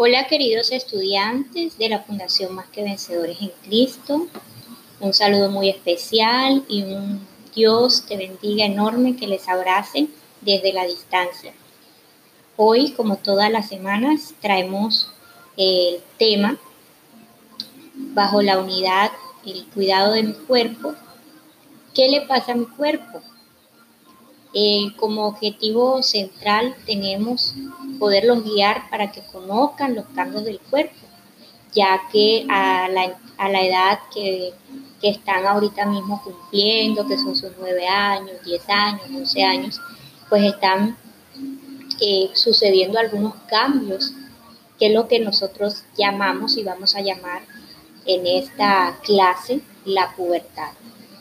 Hola queridos estudiantes de la Fundación Más que Vencedores en Cristo. Un saludo muy especial y un Dios te bendiga enorme que les abrace desde la distancia. Hoy, como todas las semanas, traemos el tema bajo la unidad el cuidado de mi cuerpo. ¿Qué le pasa a mi cuerpo? Eh, como objetivo central tenemos poderlos guiar para que conozcan los cambios del cuerpo, ya que a la, edad que, están ahorita mismo cumpliendo, que son sus 9 años, 10 años, 11 años, pues están eh, sucediendo algunos cambios, que es lo que nosotros llamamos y vamos a llamar en esta clase la pubertad.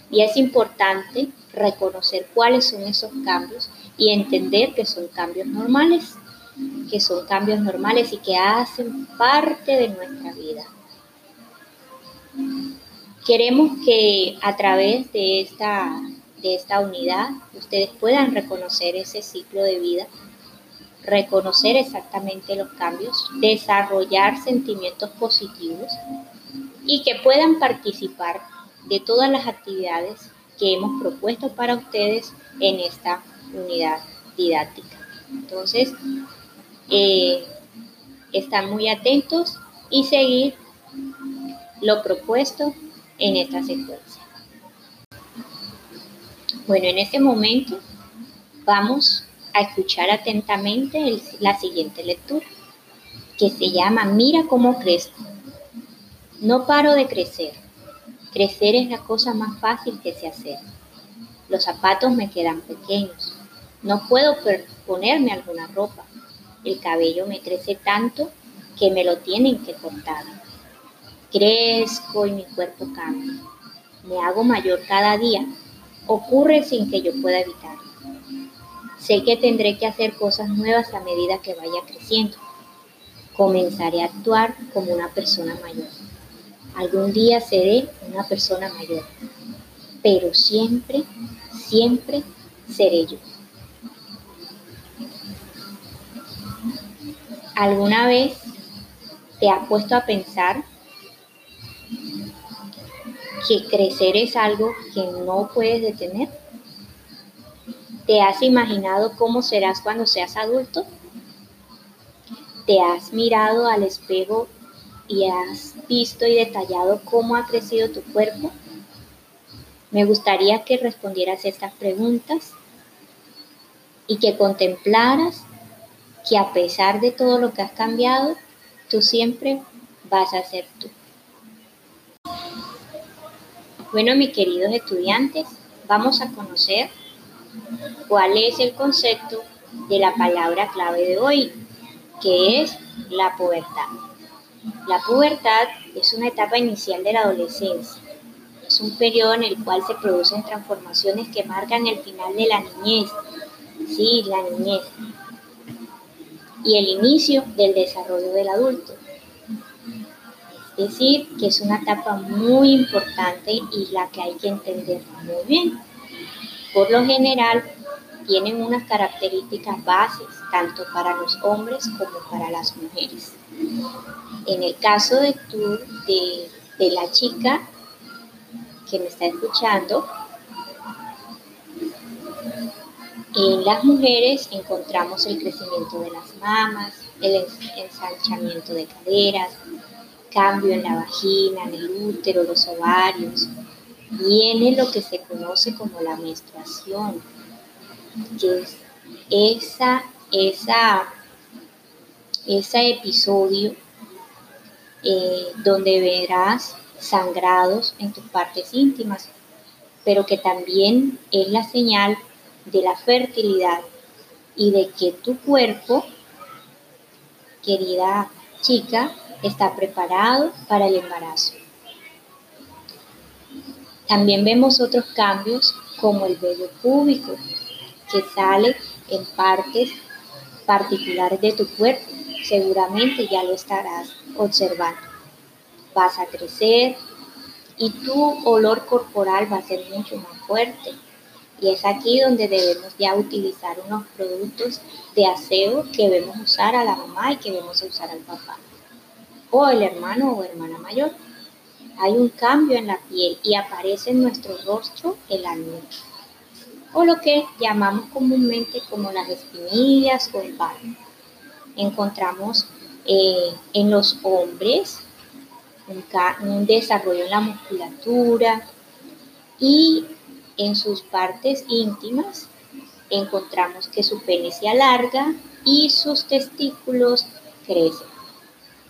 Y es importante reconocer cuáles son esos cambios y entender que son cambios normales, que son cambios normales y que hacen parte de nuestra vida. Queremos que a través de esta, de esta unidad ustedes puedan reconocer ese ciclo de vida, reconocer exactamente los cambios, desarrollar sentimientos positivos y que puedan participar de todas las actividades que hemos propuesto para ustedes en esta unidad didáctica. Entonces, eh, están muy atentos y seguir lo propuesto en esta secuencia. Bueno, en este momento vamos a escuchar atentamente la siguiente lectura, que se llama Mira cómo crezco. No paro de crecer Crecer es la cosa más fácil que se hacer. Los zapatos me quedan pequeños. No puedo ponerme alguna ropa. El cabello me crece tanto que me lo tienen que cortar. Crezco y mi cuerpo cambia. Me hago mayor cada día. Ocurre sin que yo pueda evitarlo. Sé que tendré que hacer cosas nuevas a medida que vaya creciendo. Comenzaré a actuar como una persona mayor. Algún día seré una persona mayor, pero siempre, siempre seré yo. ¿Alguna vez te has puesto a pensar que crecer es algo que no puedes detener? ¿Te has imaginado cómo serás cuando seas adulto? ¿Te has mirado al espejo y has visto y detallado cómo ha crecido tu cuerpo? Me gustaría que respondieras estas preguntas y que contemplaras que a pesar de todo lo que has cambiado, tú siempre vas a ser tú. Bueno, mis queridos estudiantes, vamos a conocer cuál es el concepto de la palabra clave de hoy, que es la pubertad. La pubertad es una etapa inicial de la adolescencia. Es un periodo en el cual se producen transformaciones que marcan el final de la niñez. Sí, la niñez. Y el inicio del desarrollo del adulto. Es decir, que es una etapa muy importante y la que hay que entender muy bien. Por lo general, tienen unas características bases, tanto para los hombres como para las mujeres. En el caso de tú, de, la chica que me está escuchando, en las mujeres encontramos el crecimiento de las mamas, el ensanchamiento de caderas, cambio en la vagina, en el útero, los ovarios. Viene lo que se conoce como la menstruación, que es esa, esa, ese episodio eh, donde verás sangrados en tus partes íntimas, pero que también es la señal de la fertilidad y de que tu cuerpo, querida chica, está preparado para el embarazo. También vemos otros cambios como el vello púbico, que sale en partes particulares de tu cuerpo. Seguramente ya lo estarás observando. Vas a crecer y tu olor corporal va a ser mucho más fuerte. Y es aquí donde debemos ya utilizar unos productos de aseo que debemos usar a la mamá y que debemos usar al papá. O el hermano o hermana mayor. Hay un cambio en la piel y aparece en nuestro rostro el acné. O lo que llamamos comúnmente como las espinillas o el barro. Encontramos eh, en los hombres un, un desarrollo en la musculatura y en sus partes íntimas encontramos que su pene se alarga y sus testículos crecen.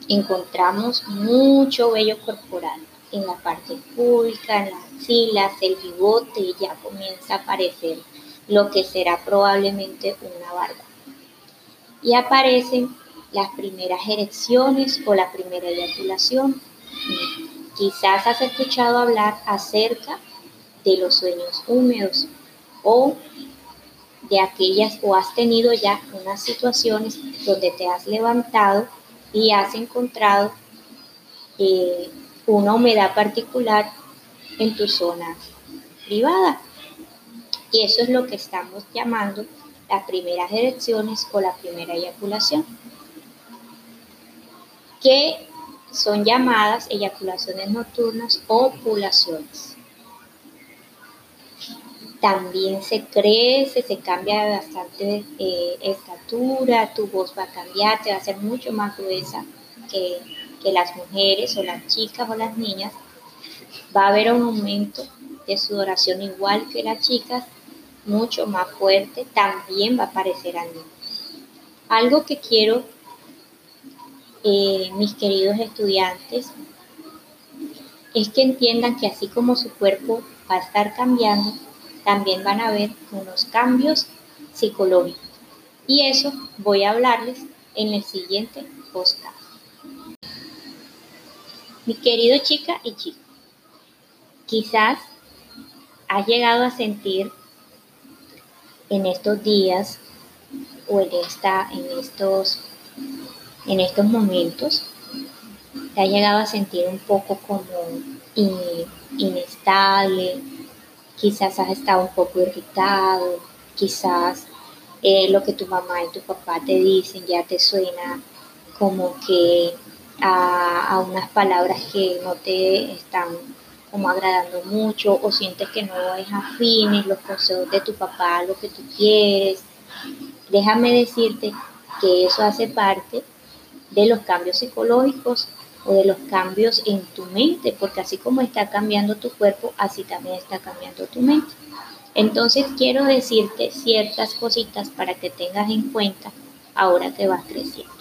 Encontramos mucho vello corporal en la parte pública, en las axilas, el bigote ya comienza a aparecer lo que será probablemente una barba. Y aparecen las primeras erecciones o la primera eyaculación. Quizás has escuchado hablar acerca de los sueños húmedos o de aquellas o has tenido ya unas situaciones donde te has levantado y has encontrado eh, una humedad particular en tu zona privada. Y eso es lo que estamos llamando las primeras erecciones o la primera eyaculación, que son llamadas eyaculaciones nocturnas o pulaciones también se crece, se cambia bastante eh, estatura, tu voz va a cambiar, te va a ser mucho más gruesa que, que las mujeres o las chicas o las niñas. Va a haber un aumento de sudoración igual que las chicas, mucho más fuerte, también va a aparecer al niño. Algo que quiero, eh, mis queridos estudiantes, es que entiendan que así como su cuerpo va a estar cambiando, también van a haber unos cambios psicológicos. Y eso voy a hablarles en el siguiente podcast. Mi querido chica y chico, quizás has llegado a sentir en estos días o en, esta, en, estos, en estos momentos, te ha llegado a sentir un poco como inestable, quizás has estado un poco irritado, quizás eh, lo que tu mamá y tu papá te dicen ya te suena como que a, unas palabras que no te están como agradando mucho o sientes que no es afines los consejos de tu papá, lo que tú quieres. Déjame decirte que eso hace parte de los cambios psicológicos o de los cambios en tu mente, porque así como está cambiando tu cuerpo, así también está cambiando tu mente. Entonces quiero decirte ciertas cositas para que tengas en cuenta ahora que vas creciendo.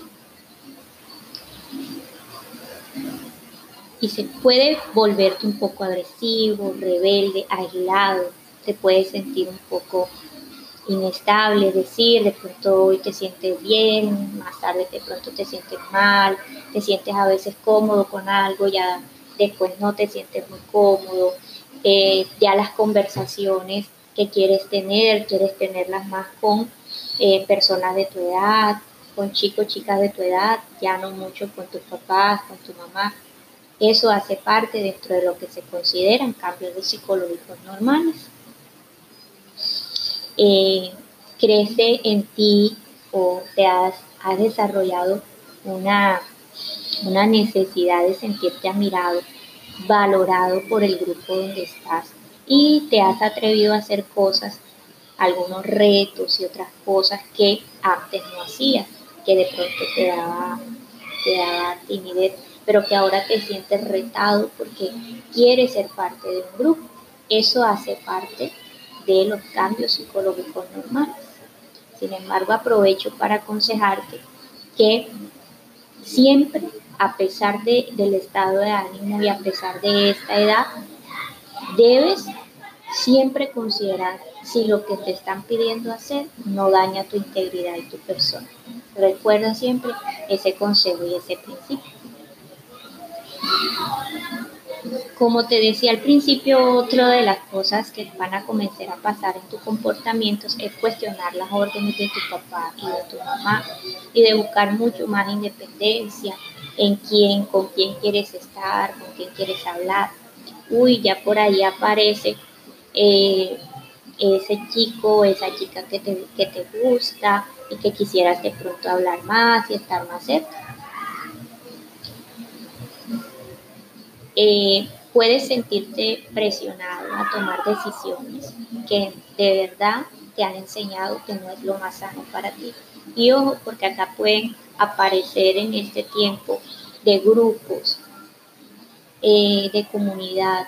Y se puede volverte un poco agresivo, rebelde, aislado, te puedes sentir un poco inestable, es decir, de pronto hoy te sientes bien, más tarde de pronto te sientes mal, te sientes a veces cómodo con algo, ya después no te sientes muy cómodo, eh, ya las conversaciones que quieres tener, quieres tenerlas más con eh, personas de tu edad, con chicos, chicas de tu edad, ya no mucho con tus papás, con tu mamá. Eso hace parte dentro de lo que se consideran cambios psicológicos normales. Eh, crece en ti o te has, desarrollado una, una necesidad de sentirte admirado, valorado por el grupo donde estás y te has atrevido a hacer cosas, algunos retos y otras cosas que antes no hacías, que de pronto te daba, te daba timidez, pero que ahora te sientes retado porque quieres ser parte de un grupo. Eso hace parte de los cambios psicológicos normales. Sin embargo, aprovecho para aconsejarte que siempre, a pesar de, del estado de ánimo y a pesar de esta edad, debes siempre considerar si lo que te están pidiendo hacer no daña tu integridad y tu persona. Recuerda siempre ese consejo y ese principio. Como te decía al principio, otra de las cosas que van a comenzar a pasar en tus comportamientos es cuestionar las órdenes de tu papá y de tu mamá y de buscar mucho más independencia en quién, con quién quieres estar, con quién quieres hablar. Uy, ya por ahí aparece eh, ese chico esa chica que te, que te gusta y que quisieras de pronto hablar más y estar más cerca. Eh, puedes sentirte presionado a tomar decisiones que de verdad te han enseñado que no es lo más sano para ti. Y ojo, porque acá pueden aparecer en este tiempo de grupos, eh, de comunidad,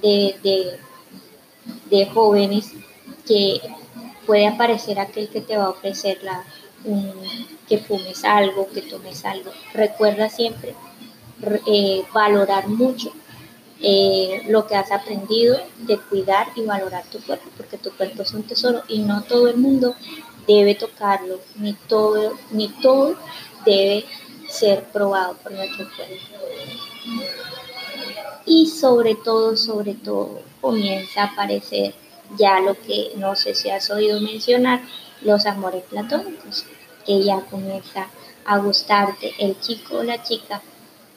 de, de, jóvenes, que puede aparecer aquel que te va a ofrecer la, que fumes algo, que tomes algo. Recuerda siempre eh, valorar mucho eh, lo que has aprendido de cuidar y valorar tu cuerpo, porque tu cuerpo es un tesoro y no todo el mundo debe tocarlo, ni todo, ni todo debe ser probado por nuestro cuerpo. Y sobre todo, sobre todo, comienza a aparecer ya lo que no sé si has oído mencionar, los amores platónicos, que ya comienza a gustarte el chico o la chica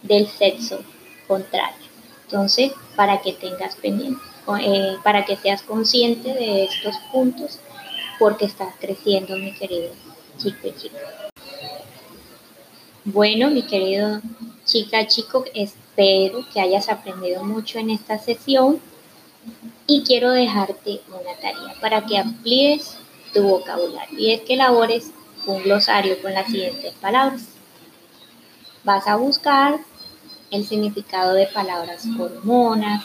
del sexo contrario. Entonces, para que tengas pendiente, eh, para que seas consciente de estos puntos, porque estás creciendo, mi querido chico y chica. Bueno, mi querido chica, chico, espero que hayas aprendido mucho en esta sesión y quiero dejarte una tarea para que amplíes tu vocabulario y es que elabores un glosario con las siguientes palabras. Vas a buscar el significado de palabras hormonas,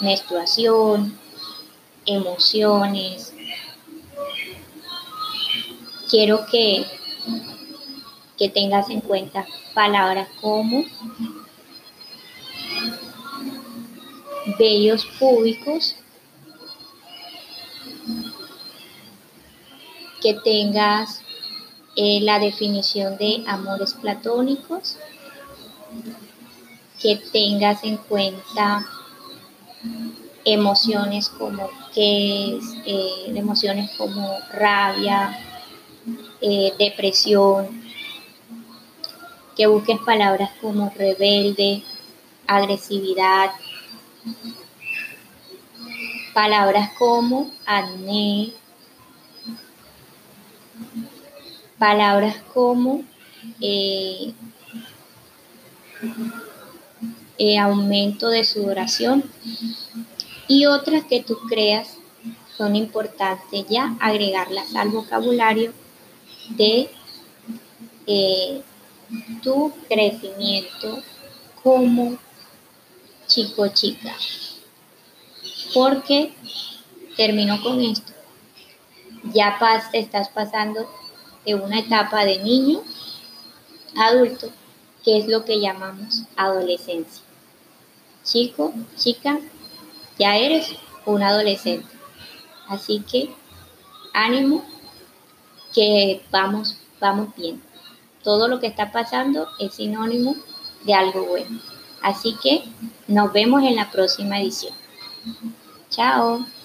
menstruación, emociones. Quiero que, que tengas en cuenta palabras como vellos públicos, que tengas eh, la definición de amores platónicos, que tengas en cuenta emociones como que eh, emociones como rabia, eh, depresión, que busques palabras como rebelde, agresividad, palabras como acné, palabras como eh, eh, aumento de sudoración y otras que tú creas son importantes ya agregarlas al vocabulario de eh, tu crecimiento como chico chica. Porque termino con esto. Ya estás pasando de una etapa de niño adulto que es lo que llamamos adolescencia. Chico, chica, ya eres un adolescente. Así que ánimo, que vamos, vamos bien. Todo lo que está pasando es sinónimo de algo bueno. Así que nos vemos en la próxima edición. Chao.